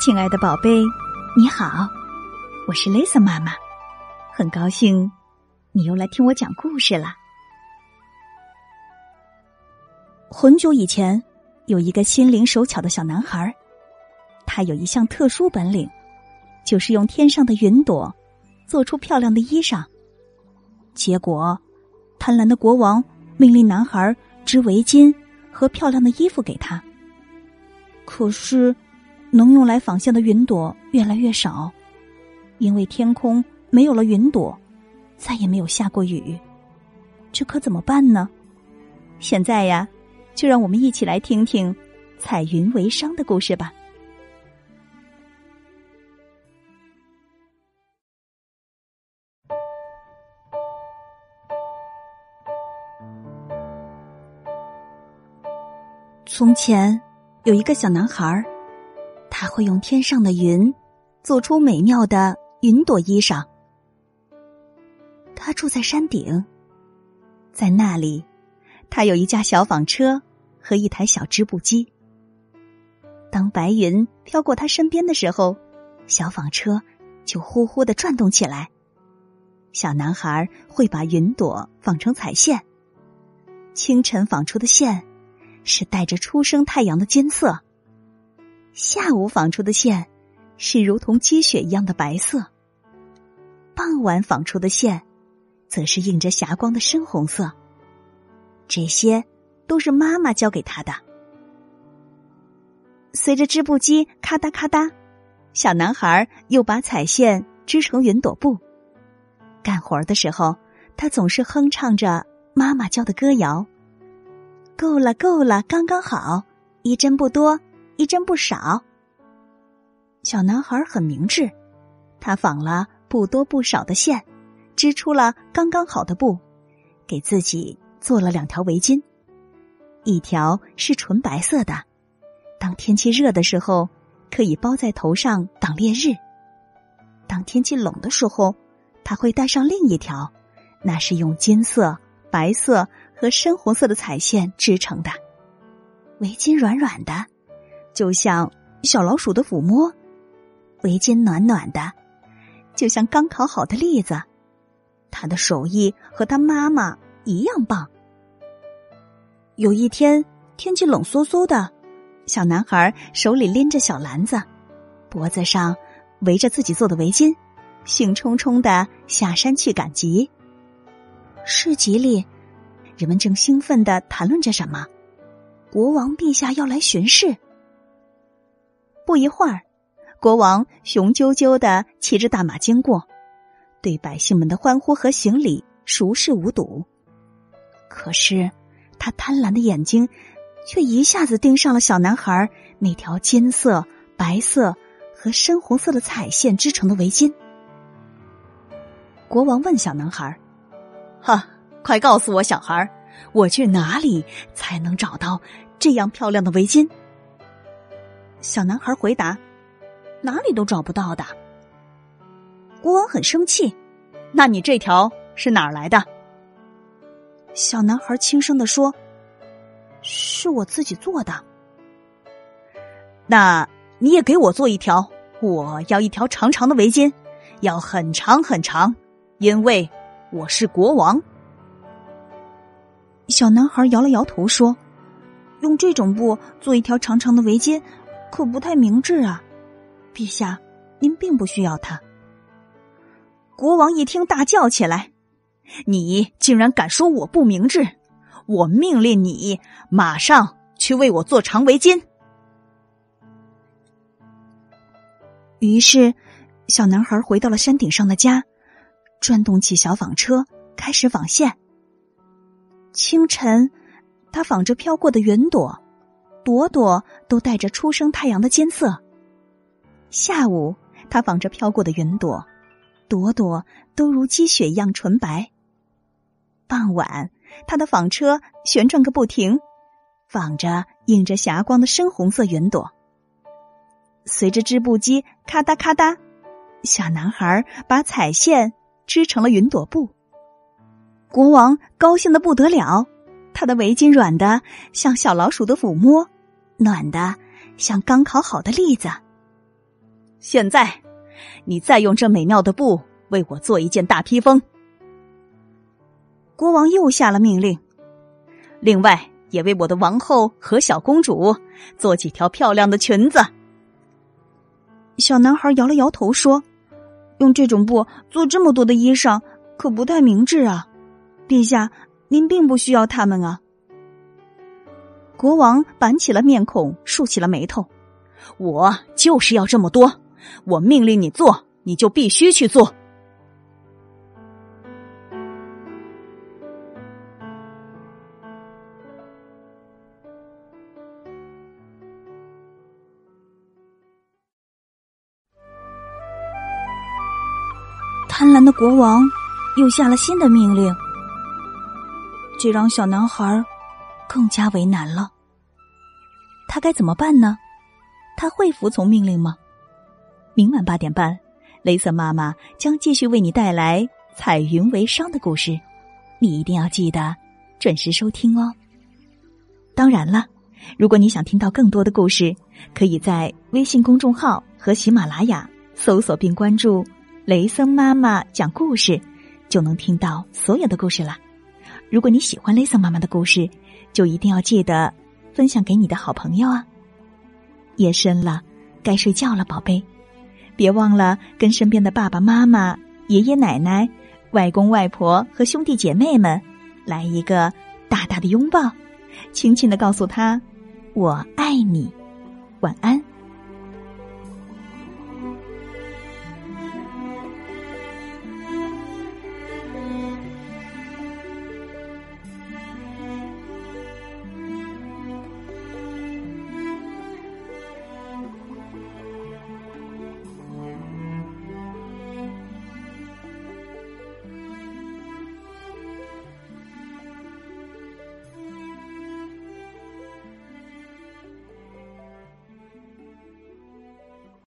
亲爱的宝贝，你好，我是 Lisa 妈妈，很高兴你又来听我讲故事了。很久以前，有一个心灵手巧的小男孩，他有一项特殊本领，就是用天上的云朵做出漂亮的衣裳。结果，贪婪的国王命令男孩织围巾和漂亮的衣服给他。可是。能用来纺线的云朵越来越少，因为天空没有了云朵，再也没有下过雨。这可怎么办呢？现在呀，就让我们一起来听听彩云为商的故事吧。从前有一个小男孩儿。他会用天上的云做出美妙的云朵衣裳。他住在山顶，在那里，他有一架小纺车和一台小织布机。当白云飘过他身边的时候，小纺车就呼呼的转动起来。小男孩会把云朵纺成彩线。清晨纺出的线是带着初升太阳的金色。下午纺出的线是如同积雪一样的白色，傍晚纺出的线则是映着霞光的深红色。这些都是妈妈教给他的。随着织布机咔嗒咔嗒，小男孩又把彩线织成云朵布。干活的时候，他总是哼唱着妈妈教的歌谣：“够了，够了，刚刚好，一针不多。”一针不少。小男孩很明智，他纺了不多不少的线，织出了刚刚好的布，给自己做了两条围巾。一条是纯白色的，当天气热的时候可以包在头上挡烈日；当天气冷的时候，他会戴上另一条，那是用金色、白色和深红色的彩线织成的围巾，软软的。就像小老鼠的抚摸，围巾暖暖的，就像刚烤好的栗子。他的手艺和他妈妈一样棒。有一天天气冷飕飕的，小男孩手里拎着小篮子，脖子上围着自己做的围巾，兴冲冲的下山去赶集。市集里，人们正兴奋的谈论着什么？国王陛下要来巡视。不一会儿，国王雄赳赳的骑着大马经过，对百姓们的欢呼和行礼熟视无睹。可是，他贪婪的眼睛却一下子盯上了小男孩那条金色、白色和深红色的彩线织成的围巾。国王问小男孩：“哈，快告诉我，小孩，我去哪里才能找到这样漂亮的围巾？”小男孩回答：“哪里都找不到的。”国王很生气：“那你这条是哪儿来的？”小男孩轻声的说：“是我自己做的。”那你也给我做一条，我要一条长长的围巾，要很长很长，因为我是国王。小男孩摇了摇头说：“用这种布做一条长长的围巾。”可不太明智啊，陛下，您并不需要他。国王一听，大叫起来：“你竟然敢说我不明智！我命令你马上去为我做长围巾。”于是，小男孩回到了山顶上的家，转动起小纺车，开始纺线。清晨，他纺着飘过的云朵。朵朵都带着初升太阳的金色。下午，他纺着飘过的云朵，朵朵都如积雪一样纯白。傍晚，他的纺车旋转个不停，纺着映着霞光的深红色云朵。随着织布机咔嗒咔嗒，小男孩把彩线织成了云朵布。国王高兴的不得了。他的围巾软的像小老鼠的抚摸，暖的像刚烤好的栗子。现在，你再用这美妙的布为我做一件大披风。”国王又下了命令，另外也为我的王后和小公主做几条漂亮的裙子。小男孩摇了摇头说：“用这种布做这么多的衣裳，可不太明智啊！陛下，您并不需要他们啊。”国王板起了面孔，竖起了眉头：“我就是要这么多，我命令你做，你就必须去做。”贪婪的国王又下了新的命令，这让小男孩更加为难了。他该怎么办呢？他会服从命令吗？明晚八点半，雷瑟妈妈将继续为你带来彩云为商的故事，你一定要记得准时收听哦。当然了，如果你想听到更多的故事，可以在微信公众号和喜马拉雅搜索并关注。雷森妈妈讲故事，就能听到所有的故事啦。如果你喜欢雷森妈妈的故事，就一定要记得分享给你的好朋友啊。夜深了，该睡觉了，宝贝，别忘了跟身边的爸爸妈妈、爷爷奶奶、外公外婆和兄弟姐妹们来一个大大的拥抱，轻轻的告诉他：“我爱你。”晚安。